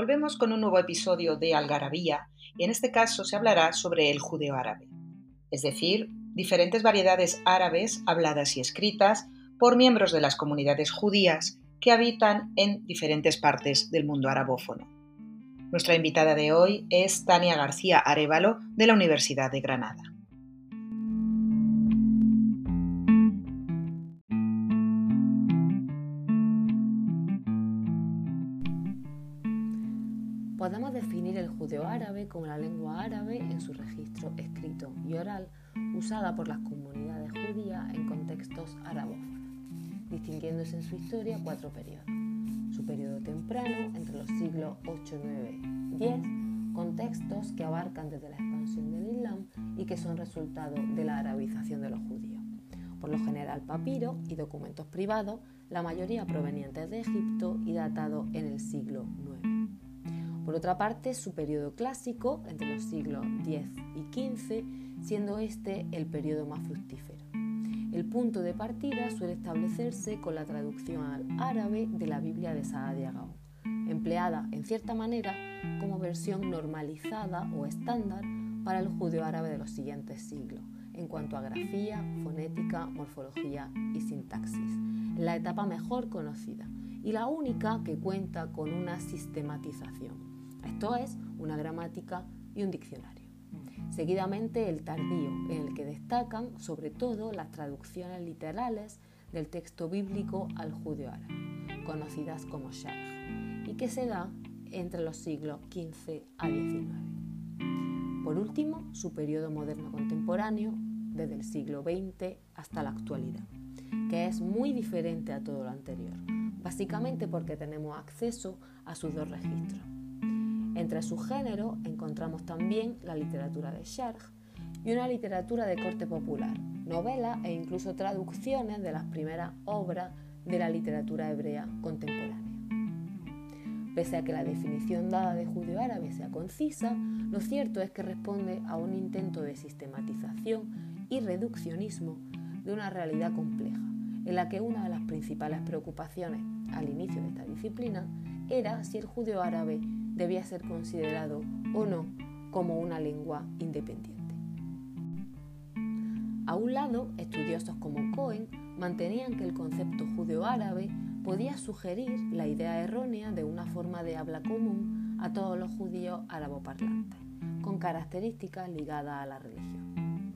volvemos con un nuevo episodio de Algarabía y en este caso se hablará sobre el judeo árabe, es decir, diferentes variedades árabes habladas y escritas por miembros de las comunidades judías que habitan en diferentes partes del mundo arabófono. Nuestra invitada de hoy es Tania García Arevalo de la Universidad de Granada. Podemos definir el judeo-árabe como la lengua árabe en su registro escrito y oral usada por las comunidades judías en contextos arabófonos, distinguiéndose en su historia cuatro periodos. Su periodo temprano, entre los siglos 8, 9 y 10, contextos que abarcan desde la expansión del Islam y que son resultado de la arabización de los judíos. Por lo general papiro y documentos privados, la mayoría provenientes de Egipto y datados en el siglo IX. Por otra parte, su periodo clásico, entre los siglos X y XV, siendo este el periodo más fructífero. El punto de partida suele establecerse con la traducción al árabe de la Biblia de Saadia Gaon, empleada en cierta manera como versión normalizada o estándar para el judeo árabe de los siguientes siglos, en cuanto a grafía, fonética, morfología y sintaxis, la etapa mejor conocida y la única que cuenta con una sistematización esto es, una gramática y un diccionario. Seguidamente el tardío, en el que destacan sobre todo las traducciones literales del texto bíblico al judeo árabe, conocidas como sharh, y que se da entre los siglos XV a XIX. Por último, su periodo moderno contemporáneo, desde el siglo XX hasta la actualidad, que es muy diferente a todo lo anterior, básicamente porque tenemos acceso a sus dos registros, entre sus géneros encontramos también la literatura de Sharh y una literatura de corte popular, novelas e incluso traducciones de las primeras obras de la literatura hebrea contemporánea. Pese a que la definición dada de judío árabe sea concisa, lo cierto es que responde a un intento de sistematización y reduccionismo de una realidad compleja, en la que una de las principales preocupaciones al inicio de esta disciplina era si el judío árabe debía ser considerado o no como una lengua independiente. A un lado, estudiosos como Cohen mantenían que el concepto judeo-árabe podía sugerir la idea errónea de una forma de habla común a todos los judíos araboparlantes, con características ligadas a la religión.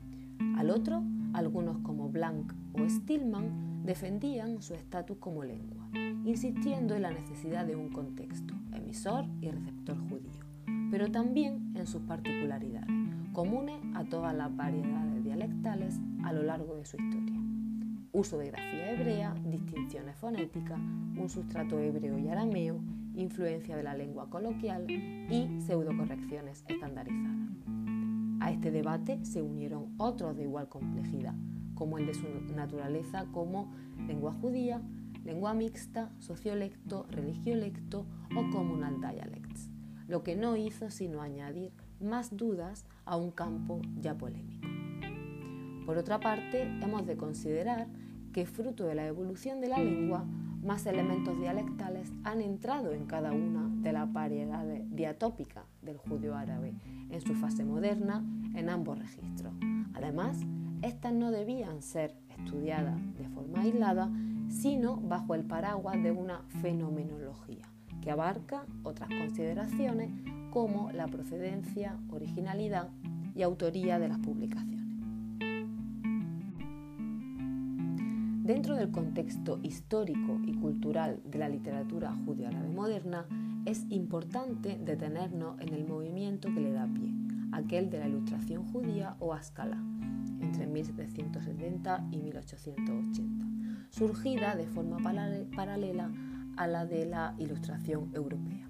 Al otro, algunos como Blanc o Stillman defendían su estatus como lengua, insistiendo en la necesidad de un contexto, emisor y receptor judío, pero también en sus particularidades, comunes a todas las variedades dialectales a lo largo de su historia. Uso de grafía hebrea, distinciones fonéticas, un sustrato hebreo y arameo, influencia de la lengua coloquial y pseudocorrecciones estandarizadas. A este debate se unieron otros de igual complejidad, como el de su naturaleza como lengua judía, lengua mixta, sociolecto, religiolecto o communal dialects, lo que no hizo sino añadir más dudas a un campo ya polémico. Por otra parte, hemos de considerar que fruto de la evolución de la lengua, más elementos dialectales han entrado en cada una de las variedades diatópicas del judío árabe en su fase moderna en ambos registros. Además, estas no debían ser estudiadas de forma aislada, sino bajo el paraguas de una fenomenología que abarca otras consideraciones como la procedencia, originalidad y autoría de las publicaciones. Dentro del contexto histórico y cultural de la literatura judío-árabe moderna, es importante detenernos en el movimiento que le da pie, aquel de la ilustración judía o Ascala, entre 1770 y 1880, surgida de forma paralela a la de la Ilustración europea.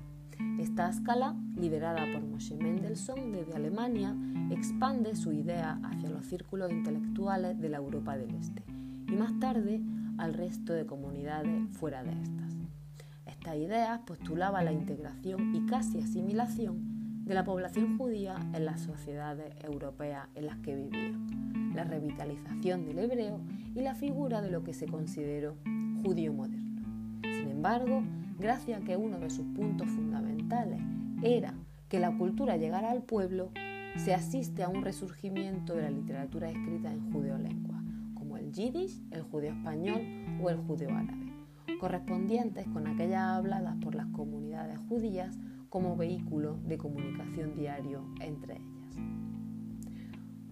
Esta escala, liderada por Moshe Mendelssohn desde Alemania, expande su idea hacia los círculos intelectuales de la Europa del Este y más tarde al resto de comunidades fuera de estas. Esta idea postulaba la integración y casi asimilación de la población judía en las sociedades europeas en las que vivían, la revitalización del hebreo y la figura de lo que se consideró judío moderno. Sin embargo, gracias a que uno de sus puntos fundamentales era que la cultura llegara al pueblo, se asiste a un resurgimiento de la literatura escrita en judeo-lengua, como el yiddish, el judeo español o el judeo árabe, correspondientes con aquellas habladas por las comunidades judías como vehículo de comunicación diario entre ellas.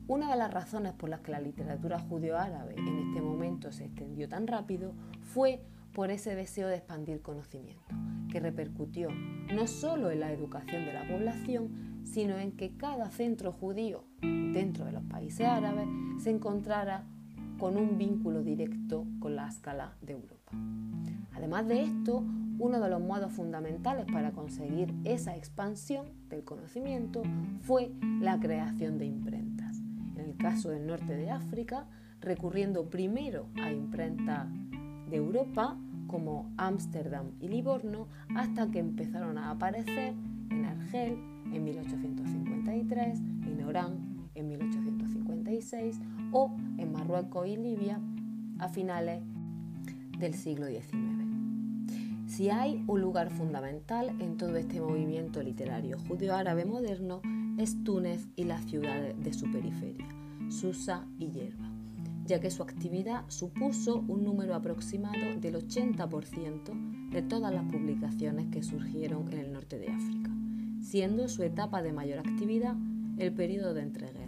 Una de las razones por las que la literatura judeo-árabe en este momento se extendió tan rápido fue por ese deseo de expandir conocimiento, que repercutió no solo en la educación de la población, sino en que cada centro judío dentro de los países árabes se encontrara con un vínculo directo con la escala de Europa. Además de esto, uno de los modos fundamentales para conseguir esa expansión del conocimiento fue la creación de imprentas. En el caso del norte de África, recurriendo primero a imprentas de Europa como Ámsterdam y Livorno, hasta que empezaron a aparecer en Argel en 1853, en Orán en 1856 o en Marruecos y Libia a finales del siglo XIX. Si hay un lugar fundamental en todo este movimiento literario judeo-árabe moderno, es Túnez y las ciudades de su periferia, Susa y Yerba, ya que su actividad supuso un número aproximado del 80% de todas las publicaciones que surgieron en el norte de África, siendo su etapa de mayor actividad el periodo de entreguerra,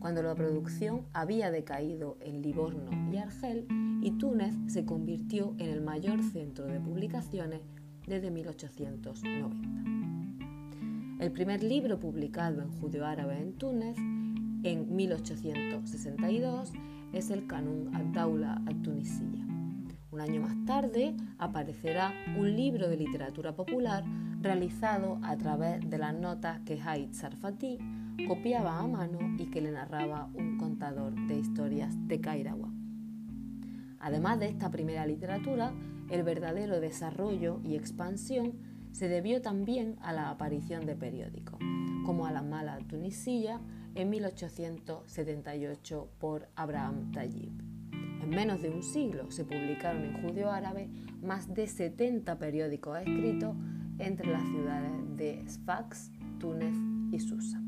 cuando la producción había decaído en Livorno y Argel y Túnez se convirtió en el mayor centro de publicaciones desde 1890. El primer libro publicado en judeo-árabe en Túnez en 1862 es el Canun ad-Daula al-Tunisiyya. Un año más tarde aparecerá un libro de literatura popular realizado a través de las notas que Haid Sarfati copiaba a mano y que le narraba un contador de historias de Kairawa. Además de esta primera literatura, el verdadero desarrollo y expansión se debió también a la aparición de periódicos, como a la Mala Tunisilla en 1878 por Abraham Tayyib. En menos de un siglo se publicaron en judío árabe más de 70 periódicos escritos entre las ciudades de Sfax, Túnez y Susa.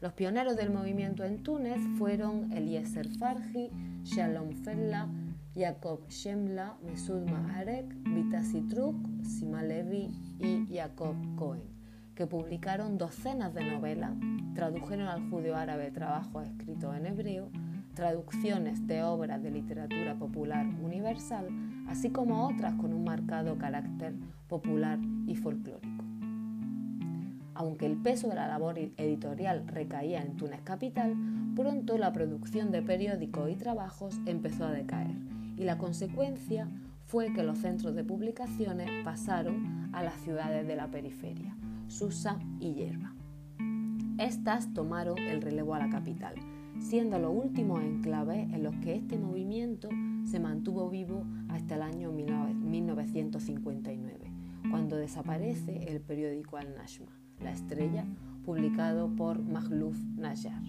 Los pioneros del movimiento en Túnez fueron Eliezer Farji, Shalom Fella, Jacob Shemla, Mesud Maharek, Vita Sitruk, Sima Levi y Jacob Cohen, que publicaron docenas de novelas, tradujeron al judío árabe trabajos escritos en hebreo, traducciones de obras de literatura popular universal, así como otras con un marcado carácter popular y folclórico. Aunque el peso de la labor editorial recaía en Túnez capital, pronto la producción de periódicos y trabajos empezó a decaer y la consecuencia fue que los centros de publicaciones pasaron a las ciudades de la periferia, Susa y Yerba. Estas tomaron el relevo a la capital, siendo los últimos enclaves en los que este movimiento se mantuvo vivo hasta el año 1959, cuando desaparece el periódico Al-Nashma. La estrella, publicado por Magluf Najjar.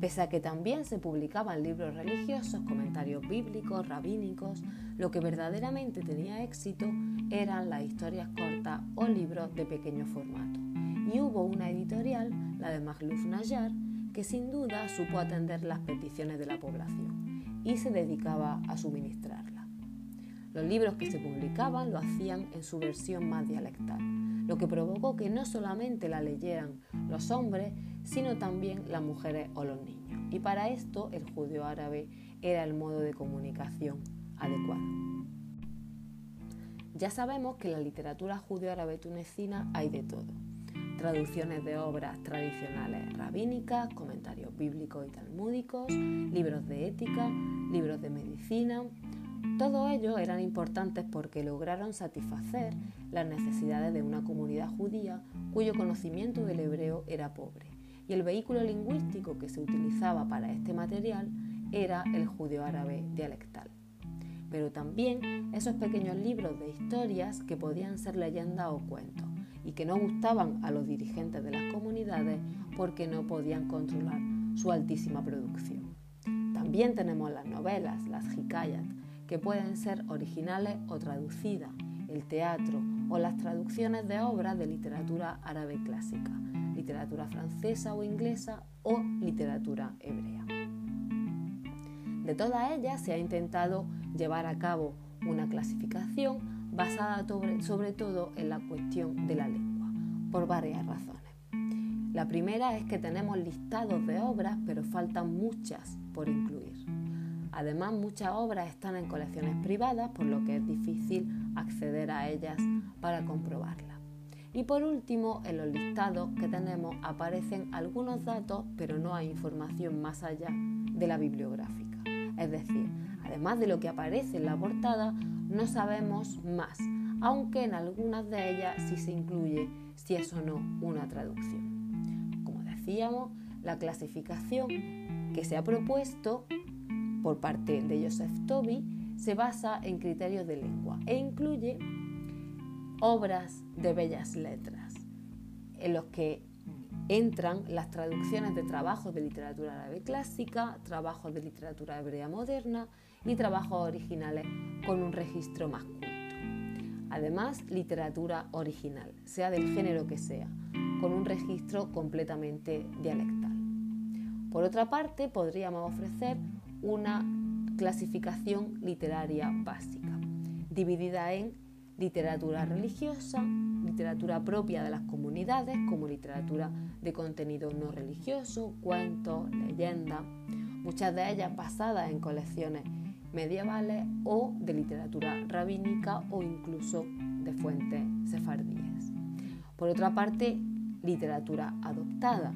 Pese a que también se publicaban libros religiosos, comentarios bíblicos, rabínicos, lo que verdaderamente tenía éxito eran las historias cortas o libros de pequeño formato. Y hubo una editorial, la de Magluf Najjar, que sin duda supo atender las peticiones de la población y se dedicaba a suministrarla. Los libros que se publicaban lo hacían en su versión más dialectal lo que provocó que no solamente la leyeran los hombres, sino también las mujeres o los niños. Y para esto el judío árabe era el modo de comunicación adecuado. Ya sabemos que en la literatura judeo-árabe tunecina hay de todo. Traducciones de obras tradicionales rabínicas, comentarios bíblicos y talmúdicos, libros de ética, libros de medicina, todos ellos eran importantes porque lograron satisfacer las necesidades de una comunidad judía cuyo conocimiento del hebreo era pobre, y el vehículo lingüístico que se utilizaba para este material era el judeo-árabe dialectal. Pero también esos pequeños libros de historias que podían ser leyendas o cuentos y que no gustaban a los dirigentes de las comunidades porque no podían controlar su altísima producción. También tenemos las novelas, las hikayat, que pueden ser originales o traducidas el teatro o las traducciones de obras de literatura árabe clásica, literatura francesa o inglesa o literatura hebrea. De todas ellas se ha intentado llevar a cabo una clasificación basada sobre, todo en la cuestión de la lengua, por varias razones. La primera es que tenemos listados de obras, pero faltan muchas por incluir. Además, muchas obras están en colecciones privadas, por lo que es difícil acceder a ellas para comprobarlas. Y por último, en los listados que tenemos aparecen algunos datos, pero no hay información más allá de la bibliográfica. Es decir, además de lo que aparece en la portada, no sabemos más, aunque en algunas de ellas sí se incluye si es o no una traducción. Como decíamos, la clasificación que se ha propuesto por parte de Joseph Toby se basa en criterios de lengua e incluye obras de bellas letras, en los que entran las traducciones de trabajos de literatura árabe clásica, trabajos de literatura hebrea moderna y trabajos originales con un registro más culto. Además, literatura original, sea del género que sea, con un registro completamente dialectal. Por otra parte, podríamos ofrecer una clasificación literaria básica, dividida en literatura religiosa, literatura propia de las comunidades, como literatura de contenido no religioso, cuentos, leyendas, muchas de ellas basadas en colecciones medievales o de literatura rabínica o incluso de fuentes sefardíes. Por otra parte, literatura adoptada,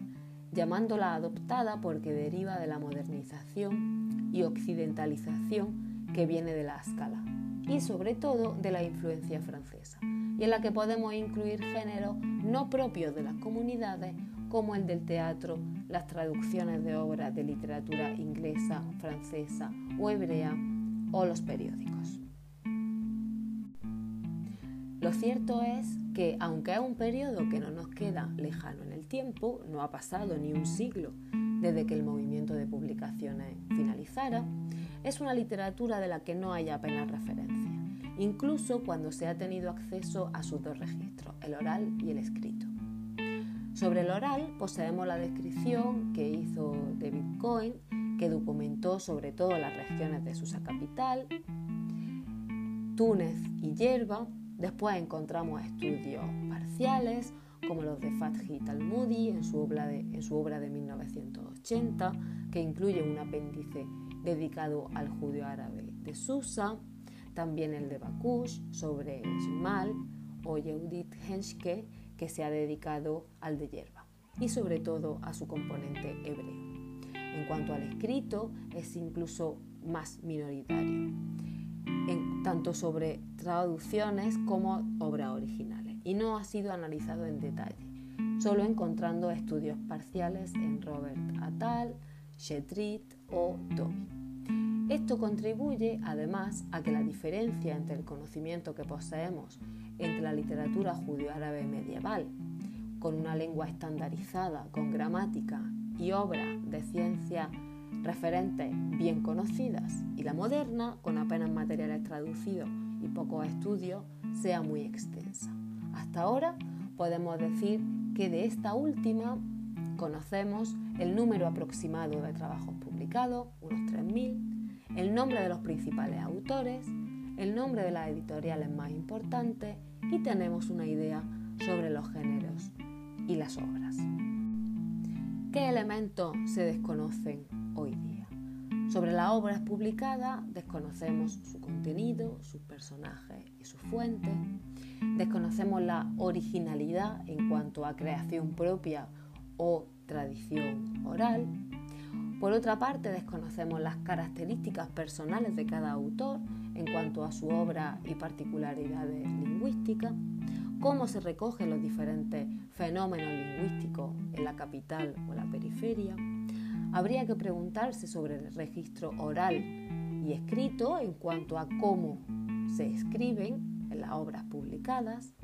llamándola adoptada porque deriva de la modernización y occidentalización que viene de la escala y sobre todo de la influencia francesa, y en la que podemos incluir géneros no propios de las comunidades como el del teatro, las traducciones de obras de literatura inglesa, francesa o hebrea o los periódicos. Lo cierto es que, aunque es un periodo que no nos queda lejano en el tiempo, no ha pasado ni un siglo desde que el movimiento de publicaciones finalizara, es una literatura de la que no hay apenas referencia, incluso cuando se ha tenido acceso a sus dos registros, el oral y el escrito. Sobre el oral poseemos la descripción que hizo David Cohen, que documentó sobre todo las regiones de Susa capital, Túnez y Yerba. Después encontramos estudios parciales como los de Fathi Talmudi en su obra de, en su obra de 1980, que incluye un apéndice dedicado al judío árabe de Susa, también el de Bakush sobre Shimal o Yehudit Henschke, que se ha dedicado al de Yerba y sobre todo a su componente hebreo. En cuanto al escrito, es incluso más minoritario, tanto sobre traducciones como obras originales, y no ha sido analizado en detalle, solo encontrando estudios parciales en Robert Attal, Shetrit o Toby. Esto contribuye además a que la diferencia entre el conocimiento que poseemos entre la literatura judío-árabe medieval, con una lengua estandarizada, con gramática y obras de ciencia referentes bien conocidas, y la moderna, con apenas materiales traducidos y pocos estudios, sea muy extensa. Hasta ahora podemos decir que de esta última conocemos el número aproximado de trabajos publicados, unos 3.000, el nombre de los principales autores, el nombre de las editoriales más importantes y tenemos una idea sobre los géneros y las obras. ¿Qué elementos se desconocen hoy día? Sobre las obras publicadas desconocemos su contenido, sus personajes y sus fuentes. Desconocemos la originalidad en cuanto a creación propia o tradición oral. Por otra parte, desconocemos las características personales de cada autor en cuanto a su obra y particularidades lingüísticas cómo se recogen los diferentes fenómenos lingüísticos en la capital o la periferia, habría que preguntarse sobre el registro oral y escrito en cuanto a cómo se escriben en las obras publicadas,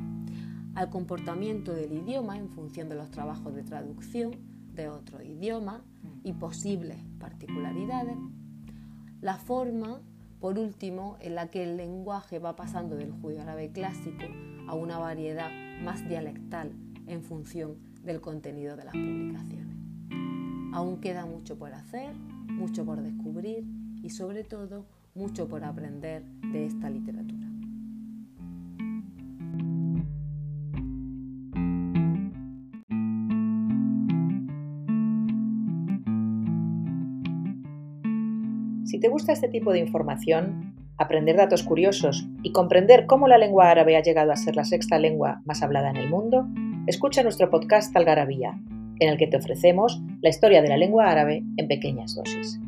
al comportamiento del idioma en función de los trabajos de traducción de otro idioma y posibles particularidades, la forma Por último, en la que el lenguaje va pasando del judío árabe clásico a una variedad más dialectal en función del contenido de las publicaciones. Aún queda mucho por hacer, mucho por descubrir y sobre todo mucho por aprender de esta literatura. Te gusta este tipo de información, aprender datos curiosos y comprender cómo la lengua árabe ha llegado a ser la sexta lengua más hablada en el mundo, escucha nuestro podcast Algarabía, en el que te ofrecemos la historia de la lengua árabe en pequeñas dosis.